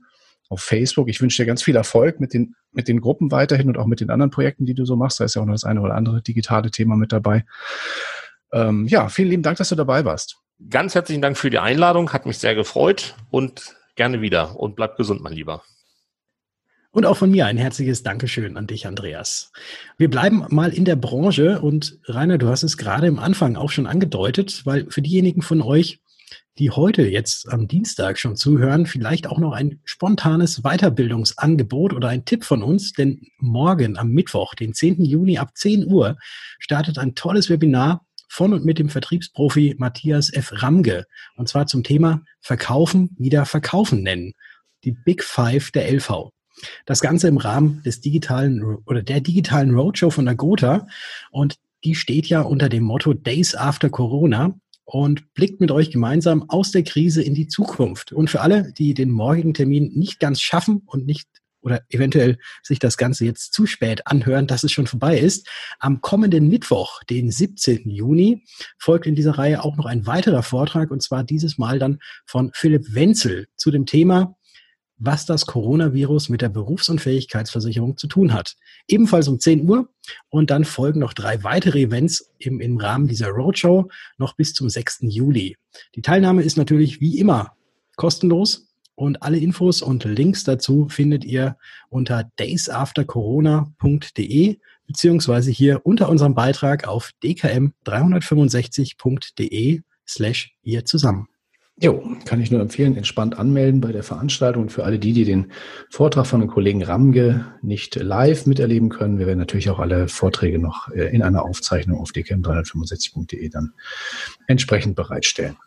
[SPEAKER 2] auf Facebook. Ich wünsche dir ganz viel Erfolg mit den, mit den Gruppen weiterhin und auch mit den anderen Projekten, die du so machst. Da ist ja auch noch das eine oder andere digitale Thema mit dabei. Ähm, ja, vielen lieben Dank, dass du dabei warst.
[SPEAKER 3] Ganz herzlichen Dank für die Einladung, hat mich sehr gefreut und gerne wieder und bleib gesund, mein Lieber.
[SPEAKER 1] Und auch von mir ein herzliches Dankeschön an dich, Andreas. Wir bleiben mal in der Branche und Rainer, du hast es gerade im Anfang auch schon angedeutet, weil für diejenigen von euch, die heute jetzt am Dienstag schon zuhören, vielleicht auch noch ein spontanes Weiterbildungsangebot oder ein Tipp von uns, denn morgen am Mittwoch, den 10. Juni ab 10 Uhr, startet ein tolles Webinar von und mit dem Vertriebsprofi Matthias F. Ramge und zwar zum Thema Verkaufen wieder Verkaufen nennen. Die Big Five der LV. Das Ganze im Rahmen des digitalen oder der digitalen Roadshow von der Gotha. Und die steht ja unter dem Motto Days After Corona und blickt mit euch gemeinsam aus der Krise in die Zukunft. Und für alle, die den morgigen Termin nicht ganz schaffen und nicht oder eventuell sich das Ganze jetzt zu spät anhören, dass es schon vorbei ist. Am kommenden Mittwoch, den 17. Juni, folgt in dieser Reihe auch noch ein weiterer Vortrag und zwar dieses Mal dann von Philipp Wenzel zu dem Thema was das Coronavirus mit der Berufsunfähigkeitsversicherung zu tun hat. Ebenfalls um 10 Uhr und dann folgen noch drei weitere Events im, im Rahmen dieser Roadshow noch bis zum 6. Juli. Die Teilnahme ist natürlich wie immer kostenlos und alle Infos und Links dazu findet ihr unter daysaftercorona.de beziehungsweise hier unter unserem Beitrag auf dkm365.de slash ihr zusammen.
[SPEAKER 2] Jo, kann ich nur empfehlen, entspannt anmelden bei der Veranstaltung. Und für alle die, die den Vortrag von dem Kollegen Ramge nicht live miterleben können, wir werden natürlich auch alle Vorträge noch äh, in einer Aufzeichnung auf dkm365.de dann entsprechend bereitstellen.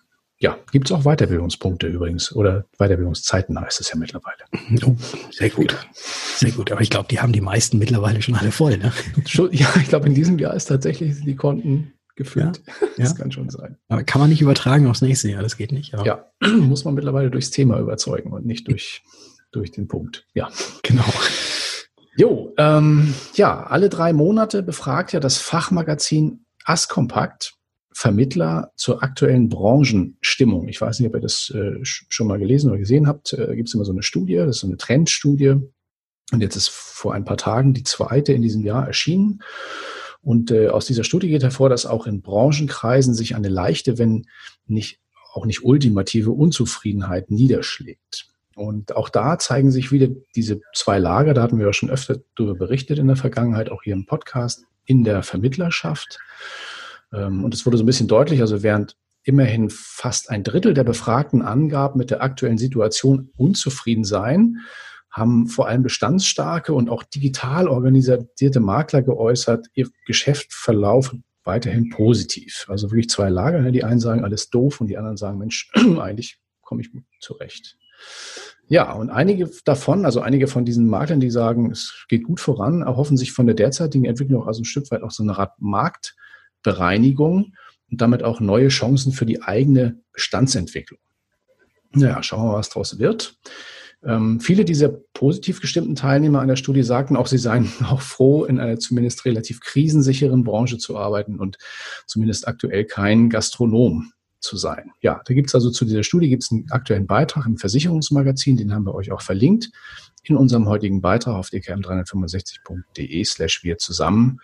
[SPEAKER 2] Ja, gibt es auch Weiterbildungspunkte übrigens oder Weiterbildungszeiten heißt es ja mittlerweile.
[SPEAKER 1] Oh, sehr gut. Sehr gut. Aber ich glaube, die haben die meisten mittlerweile schon alle voll, ne?
[SPEAKER 2] Ja, ich glaube, in diesem Jahr ist tatsächlich die Konten gefühlt. [LAUGHS] Ja, das ja. kann schon sein.
[SPEAKER 1] Aber kann man nicht übertragen aufs nächste Jahr, das geht nicht.
[SPEAKER 2] Ja, [CLEARS THROAT] muss man mittlerweile durchs Thema überzeugen und nicht durch, durch den Punkt. Ja, genau. Jo, ähm, ja, alle drei Monate befragt ja das Fachmagazin Askompakt Vermittler zur aktuellen Branchenstimmung. Ich weiß nicht, ob ihr das äh, schon mal gelesen oder gesehen habt. Äh, Gibt es immer so eine Studie, das ist so eine Trendstudie. Und jetzt ist vor ein paar Tagen die zweite in diesem Jahr erschienen. Und äh, aus dieser Studie geht hervor, dass auch in Branchenkreisen sich eine leichte, wenn nicht auch nicht ultimative Unzufriedenheit niederschlägt. Und auch da zeigen sich wieder diese zwei Lager, da hatten wir ja schon öfter darüber berichtet in der Vergangenheit, auch hier im Podcast, in der Vermittlerschaft. Ähm, und es wurde so ein bisschen deutlich, also während immerhin fast ein Drittel der Befragten angab, mit der aktuellen Situation unzufrieden sein, haben vor allem bestandsstarke und auch digital organisierte Makler geäußert, ihr Geschäft verlaufe weiterhin positiv. Also wirklich zwei Lager. Ne? Die einen sagen, alles doof und die anderen sagen, Mensch, [CLEARS THROAT] eigentlich komme ich gut zurecht. Ja, und einige davon, also einige von diesen Maklern, die sagen, es geht gut voran, erhoffen sich von der derzeitigen Entwicklung auch also ein Stück weit auch so eine Art Marktbereinigung und damit auch neue Chancen für die eigene Bestandsentwicklung. Naja, schauen wir mal, was daraus wird. Ähm, viele dieser positiv gestimmten Teilnehmer an der Studie sagten auch, sie seien [LAUGHS] auch froh, in einer zumindest relativ krisensicheren Branche zu arbeiten und zumindest aktuell kein Gastronom zu sein. Ja, da gibt es also zu dieser Studie gibt's einen aktuellen Beitrag im Versicherungsmagazin, den haben wir euch auch verlinkt in unserem heutigen Beitrag auf dkm365.de slash wir zusammen.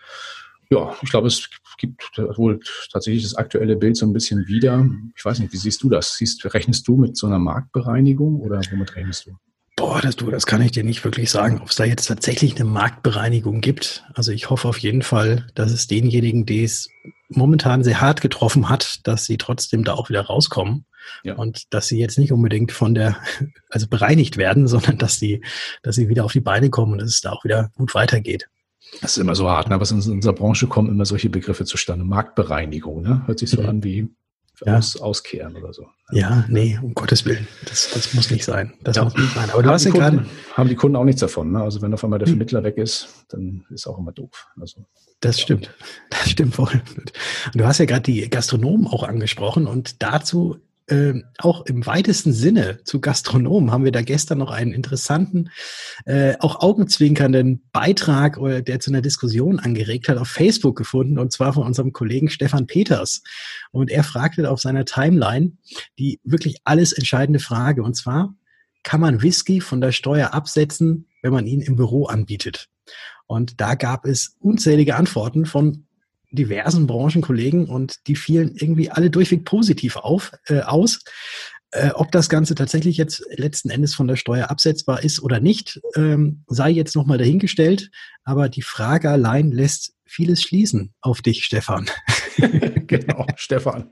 [SPEAKER 2] Ja, ich glaube, es gibt wohl tatsächlich das aktuelle Bild so ein bisschen wieder. Ich weiß nicht, wie siehst du das? Siehst, rechnest du mit so einer Marktbereinigung oder womit rechnest du?
[SPEAKER 1] Boah, das, du, das kann ich dir nicht wirklich sagen, ob es da jetzt tatsächlich eine Marktbereinigung gibt. Also ich hoffe auf jeden Fall, dass es denjenigen, die es momentan sehr hart getroffen hat, dass sie trotzdem da auch wieder rauskommen. Ja. Und dass sie jetzt nicht unbedingt von der, also bereinigt werden, sondern dass sie, dass sie wieder auf die Beine kommen und dass es da auch wieder gut weitergeht.
[SPEAKER 2] Das ist immer so hart, ne? aber in unserer Branche kommen immer solche Begriffe zustande. Marktbereinigung, ne? Hört sich so mhm. an wie ja. aus, auskehren oder so.
[SPEAKER 1] Ja, nee, um Gottes Willen. Das, das muss nicht sein. Das
[SPEAKER 2] ja. muss nicht sein. Aber du haben hast ja gerade. Haben die Kunden auch nichts davon. Ne? Also wenn auf einmal der hm. Vermittler weg ist, dann ist auch immer doof. Also,
[SPEAKER 1] das stimmt. Das stimmt wohl. Du hast ja gerade die Gastronomen auch angesprochen und dazu äh, auch im weitesten Sinne zu Gastronomen haben wir da gestern noch einen interessanten, äh, auch augenzwinkernden Beitrag, äh, der zu einer Diskussion angeregt hat, auf Facebook gefunden, und zwar von unserem Kollegen Stefan Peters. Und er fragte auf seiner Timeline die wirklich alles entscheidende Frage, und zwar, kann man Whisky von der Steuer absetzen, wenn man ihn im Büro anbietet? Und da gab es unzählige Antworten von diversen Branchenkollegen und die fielen irgendwie alle durchweg positiv auf, äh, aus. Äh, ob das Ganze tatsächlich jetzt letzten Endes von der Steuer absetzbar ist oder nicht, ähm, sei jetzt nochmal dahingestellt. Aber die Frage allein lässt vieles schließen auf dich, Stefan. [LAUGHS]
[SPEAKER 2] genau, Stefan.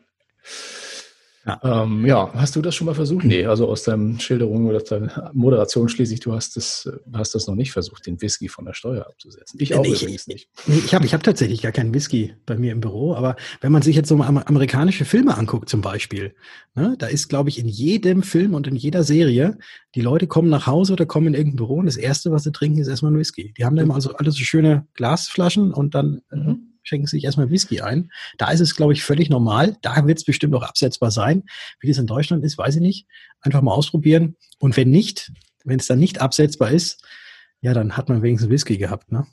[SPEAKER 2] Ja. Ähm, ja, hast du das schon mal versucht? Nee, also aus deinen Schilderungen oder deiner Moderation schließlich, du hast das, hast das noch nicht versucht, den Whisky von der Steuer abzusetzen.
[SPEAKER 1] Ich auch ich, übrigens nicht. Ich habe ich hab tatsächlich gar keinen Whisky bei mir im Büro, aber wenn man sich jetzt so amerikanische Filme anguckt zum Beispiel, ne, da ist, glaube ich, in jedem Film und in jeder Serie, die Leute kommen nach Hause oder kommen in irgendein Büro und das Erste, was sie trinken, ist erstmal ein Whisky. Die haben dann also alles so schöne Glasflaschen und dann äh, mhm schenken sich erstmal Whisky ein. Da ist es, glaube ich, völlig normal. Da wird es bestimmt auch absetzbar sein. Wie das in Deutschland ist, weiß ich nicht. Einfach mal ausprobieren. Und wenn nicht, wenn es dann nicht absetzbar ist, ja, dann hat man wenigstens Whisky gehabt. Ne?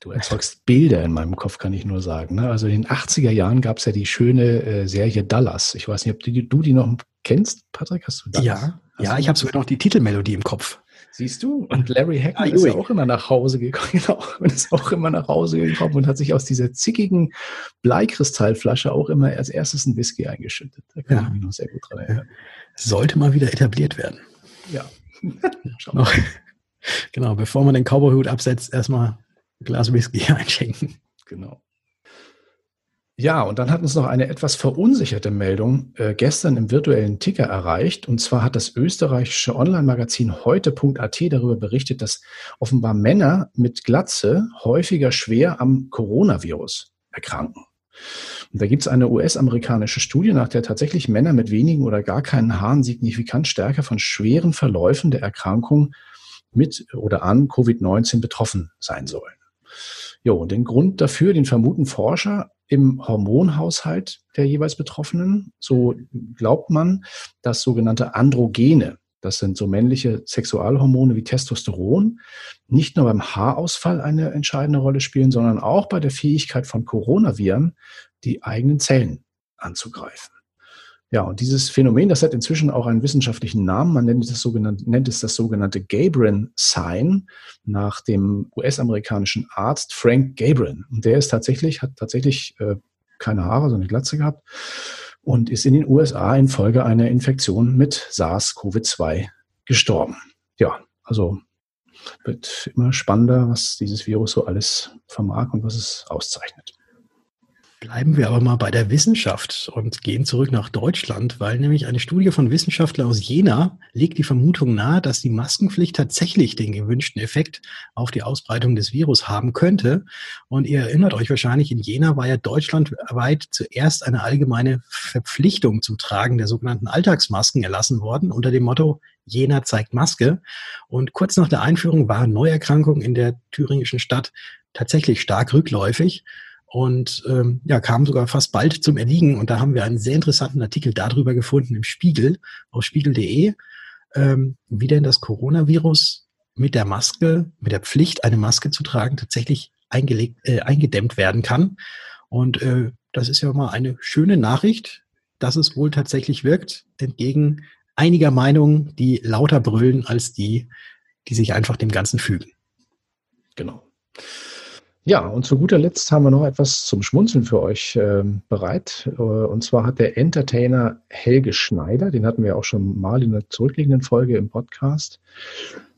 [SPEAKER 2] Du erzeugst Bilder in meinem Kopf, kann ich nur sagen. Ne? Also in den 80er Jahren gab es ja die schöne äh, Serie Dallas. Ich weiß nicht, ob du, du die noch kennst, Patrick?
[SPEAKER 1] Hast du Dallas? Ja, Hast ja, ich habe sogar noch die Titelmelodie im Kopf.
[SPEAKER 2] Siehst du? Und Larry Hackman ah, ist ja auch immer nach Hause gekommen, [LAUGHS] genau, und ist auch immer nach Hause gekommen und hat sich aus dieser zickigen Bleikristallflasche auch immer als erstes ein Whisky eingeschüttet. Da kann ja. ich mich noch sehr gut dran erinnern.
[SPEAKER 1] Sollte mal wieder etabliert werden.
[SPEAKER 2] Ja. [LAUGHS]
[SPEAKER 1] Schau genau, bevor man den Cowboyhut absetzt, erstmal ein Glas Whisky [LAUGHS] einschenken.
[SPEAKER 2] Genau. Ja, und dann hat uns noch eine etwas verunsicherte Meldung äh, gestern im virtuellen Ticker erreicht. Und zwar hat das österreichische Online-Magazin heute.at darüber berichtet, dass offenbar Männer mit Glatze häufiger schwer am Coronavirus erkranken. Und da gibt es eine US-amerikanische Studie, nach der tatsächlich Männer mit wenigen oder gar keinen Haaren signifikant stärker von schweren Verläufen der Erkrankung mit oder an Covid-19 betroffen sein sollen. Jo, und den Grund dafür, den vermuten Forscher im Hormonhaushalt der jeweils Betroffenen. So glaubt man, dass sogenannte Androgene, das sind so männliche Sexualhormone wie Testosteron, nicht nur beim Haarausfall eine entscheidende Rolle spielen, sondern auch bei der Fähigkeit von Coronaviren, die eigenen Zellen anzugreifen. Ja, und dieses Phänomen, das hat inzwischen auch einen wissenschaftlichen Namen. Man nennt es, nennt es das sogenannte Gabrin Sign nach dem US-amerikanischen Arzt Frank Gabrin. Und der ist tatsächlich, hat tatsächlich äh, keine Haare, sondern eine Glatze gehabt und ist in den USA infolge einer Infektion mit SARS-CoV-2 gestorben. Ja, also wird immer spannender, was dieses Virus so alles vermag und was es auszeichnet.
[SPEAKER 1] Bleiben wir aber mal bei der Wissenschaft und gehen zurück nach Deutschland, weil nämlich eine Studie von Wissenschaftlern aus Jena legt die Vermutung nahe, dass die Maskenpflicht tatsächlich den gewünschten Effekt auf die Ausbreitung des Virus haben könnte. Und ihr erinnert euch wahrscheinlich, in Jena war ja deutschlandweit zuerst eine allgemeine Verpflichtung zum Tragen der sogenannten Alltagsmasken erlassen worden unter dem Motto Jena zeigt Maske. Und kurz nach der Einführung waren Neuerkrankungen in der thüringischen Stadt tatsächlich stark rückläufig und ähm, ja, kam sogar fast bald zum Erliegen. Und da haben wir einen sehr interessanten Artikel darüber gefunden im Spiegel, auf spiegel.de, ähm, wie denn das Coronavirus mit der Maske, mit der Pflicht, eine Maske zu tragen, tatsächlich eingelegt, äh, eingedämmt werden kann. Und äh, das ist ja mal eine schöne Nachricht, dass es wohl tatsächlich wirkt, entgegen einiger Meinungen, die lauter brüllen als die, die sich einfach dem Ganzen fügen.
[SPEAKER 2] Genau. Ja, und zu guter Letzt haben wir noch etwas zum Schmunzeln für euch äh, bereit. Äh, und zwar hat der Entertainer Helge Schneider, den hatten wir auch schon mal in der zurückliegenden Folge im Podcast,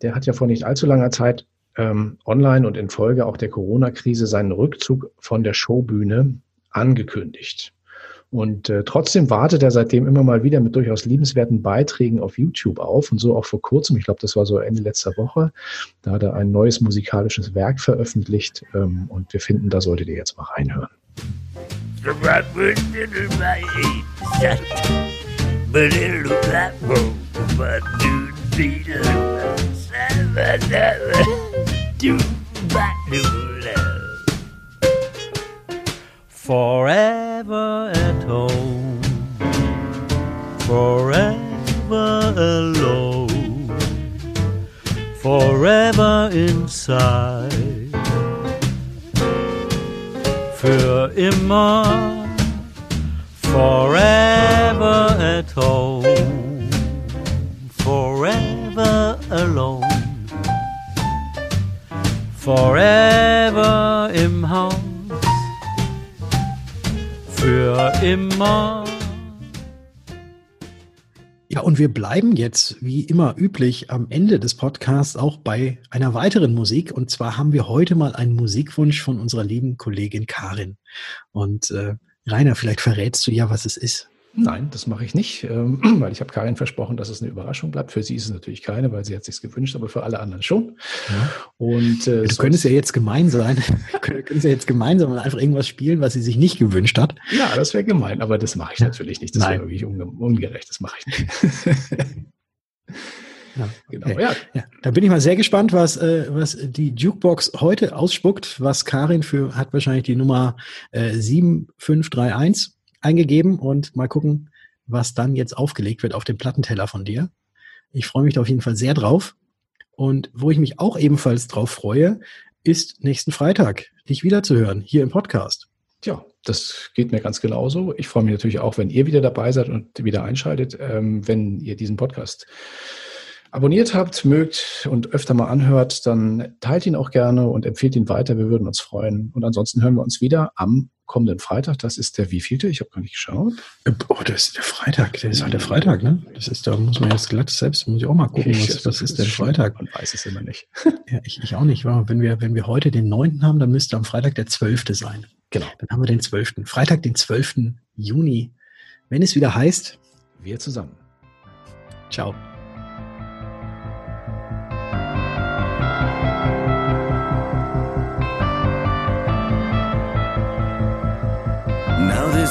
[SPEAKER 2] der hat ja vor nicht allzu langer Zeit ähm, online und in Folge auch der Corona-Krise seinen Rückzug von der Showbühne angekündigt. Und äh, trotzdem wartet er seitdem immer mal wieder mit durchaus liebenswerten Beiträgen auf YouTube auf und so auch vor kurzem, ich glaube, das war so Ende letzter Woche, da hat er ein neues musikalisches Werk veröffentlicht ähm, und wir finden, da solltet ihr jetzt mal reinhören.
[SPEAKER 4] Forever at home, forever alone, forever inside. Für immer, forever at home, forever alone, forever im Haus für immer.
[SPEAKER 1] Ja, und wir bleiben jetzt, wie immer üblich, am Ende des Podcasts auch bei einer weiteren Musik. Und zwar haben wir heute mal einen Musikwunsch von unserer lieben Kollegin Karin. Und äh, Rainer, vielleicht verrätst du ja, was es ist.
[SPEAKER 2] Nein, das mache ich nicht, ähm, [CLEARS THROAT] weil ich habe Karin versprochen, dass es eine Überraschung bleibt. Für sie ist es natürlich keine, weil sie hat sich gewünscht, aber für alle anderen schon.
[SPEAKER 1] Ja. Und äh, du könntest ja jetzt gemein sein. [LAUGHS] du könntest ja jetzt gemeinsam einfach irgendwas spielen, was sie sich nicht gewünscht hat.
[SPEAKER 2] Ja, das wäre gemein, aber das mache ich natürlich nicht. Das wäre wirklich unge ungerecht. Das mache ich nicht. [LAUGHS]
[SPEAKER 1] Ja, genau. Okay. Ja. ja. da bin ich mal sehr gespannt, was, äh, was die Jukebox heute ausspuckt. Was Karin für hat wahrscheinlich die Nummer äh, 7531 eingegeben und mal gucken, was dann jetzt aufgelegt wird auf dem Plattenteller von dir. Ich freue mich da auf jeden Fall sehr drauf. Und wo ich mich auch ebenfalls drauf freue, ist nächsten Freitag dich wiederzuhören hier im Podcast.
[SPEAKER 2] Tja, das geht mir ganz genauso. Ich freue mich natürlich auch, wenn ihr wieder dabei seid und wieder einschaltet, ähm, wenn ihr diesen Podcast abonniert habt, mögt und öfter mal anhört, dann teilt ihn auch gerne und empfiehlt ihn weiter. Wir würden uns freuen. Und ansonsten hören wir uns wieder am kommenden Freitag. Das ist der wievielte? Ich habe gar nicht geschaut.
[SPEAKER 1] Oh, das ist der Freitag. Der ist halt der Freitag, ne? Das ist, da muss man jetzt glatt selbst, muss ich auch mal gucken, ich, was, was ist der Freitag?
[SPEAKER 2] Man weiß es immer nicht. [LAUGHS]
[SPEAKER 1] ja, ich, ich auch nicht. Wenn wir, wenn wir heute den 9. haben, dann müsste am Freitag der 12. sein.
[SPEAKER 2] Genau.
[SPEAKER 1] Dann haben wir den 12. Freitag, den 12. Juni. Wenn es wieder heißt,
[SPEAKER 2] wir zusammen.
[SPEAKER 1] Ciao.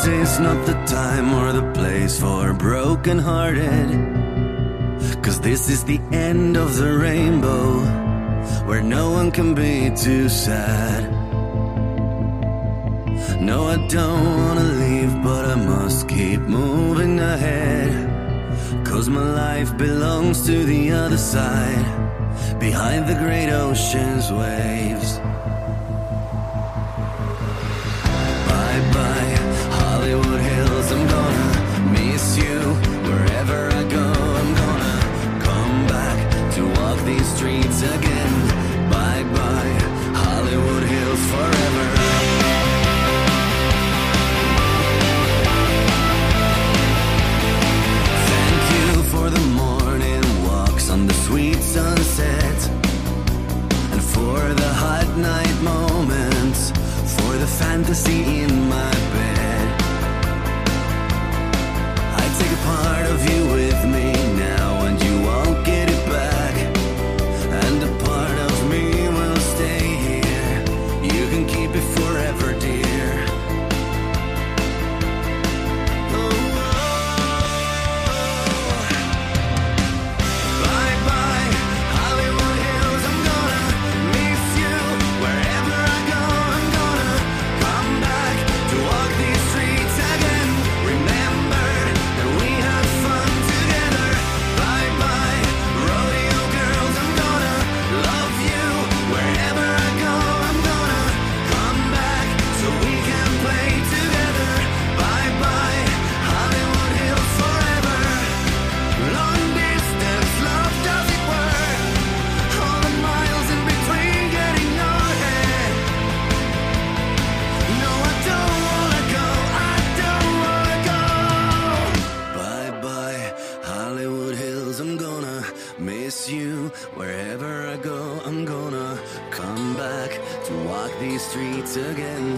[SPEAKER 5] This is not the time or the place for broken-hearted. Cause this is the end of the rainbow, where no one can be too sad. No, I don't wanna leave, but I must keep moving ahead. Cause my life belongs to the other side, behind the great ocean's waves. again. Again.